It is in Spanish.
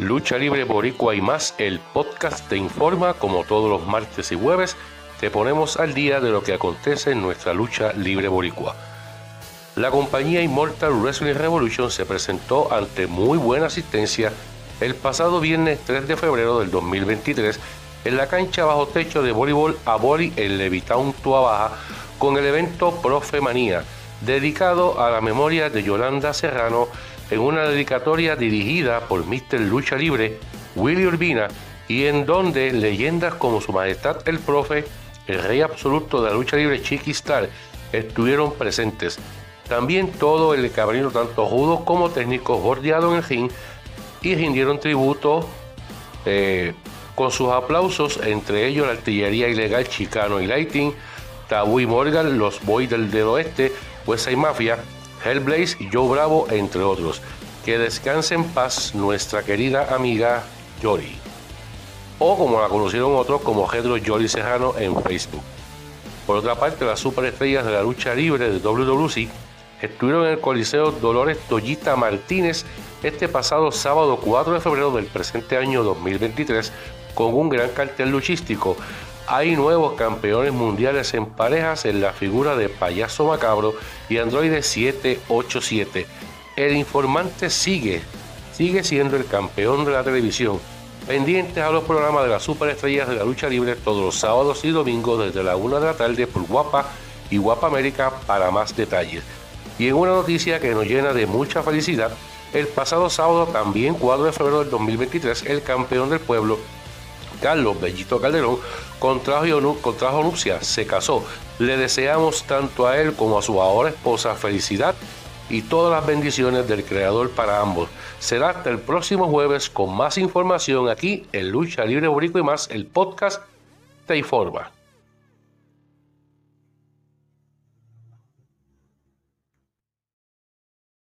Lucha Libre Boricua y más, el podcast te informa como todos los martes y jueves. Te ponemos al día de lo que acontece en nuestra lucha libre boricua. La compañía Immortal Wrestling Revolution se presentó ante muy buena asistencia el pasado viernes 3 de febrero del 2023 en la cancha bajo techo de voleibol a Boli en Levitown, Tua Baja, con el evento Profe Manía, dedicado a la memoria de Yolanda Serrano en una dedicatoria dirigida por Mr. Lucha Libre, Willy Urbina, y en donde leyendas como Su Majestad el Profe, el Rey Absoluto de la Lucha Libre Chiqui Star, estuvieron presentes. También todo el cabrino, tanto judo como técnico, bordeado en el ring y rindieron tributo eh, con sus aplausos, entre ellos la artillería ilegal Chicano y Lighting, Tabú y Morgan, los Boys del, del Oeste, West Mafia, Hellblaze y Joe Bravo, entre otros. Que descanse en paz nuestra querida amiga Yori. O como la conocieron otros como Hedro Yori Serrano en Facebook. Por otra parte, las superestrellas de la lucha libre de WWC estuvieron en el Coliseo Dolores Toyita Martínez este pasado sábado 4 de febrero del presente año 2023 con un gran cartel luchístico hay nuevos campeones mundiales en parejas en la figura de Payaso Macabro y Android 787. El informante sigue, sigue siendo el campeón de la televisión. Pendientes a los programas de las superestrellas de la lucha libre todos los sábados y domingos desde la 1 de la tarde por Guapa y Guapa América para más detalles. Y en una noticia que nos llena de mucha felicidad, el pasado sábado, también 4 de febrero del 2023, el campeón del pueblo Carlos Bellito Calderón contrajo, contrajo se casó. Le deseamos tanto a él como a su ahora esposa felicidad y todas las bendiciones del Creador para ambos. Será hasta el próximo jueves con más información aquí en Lucha Libre Borico y más, el podcast te informa.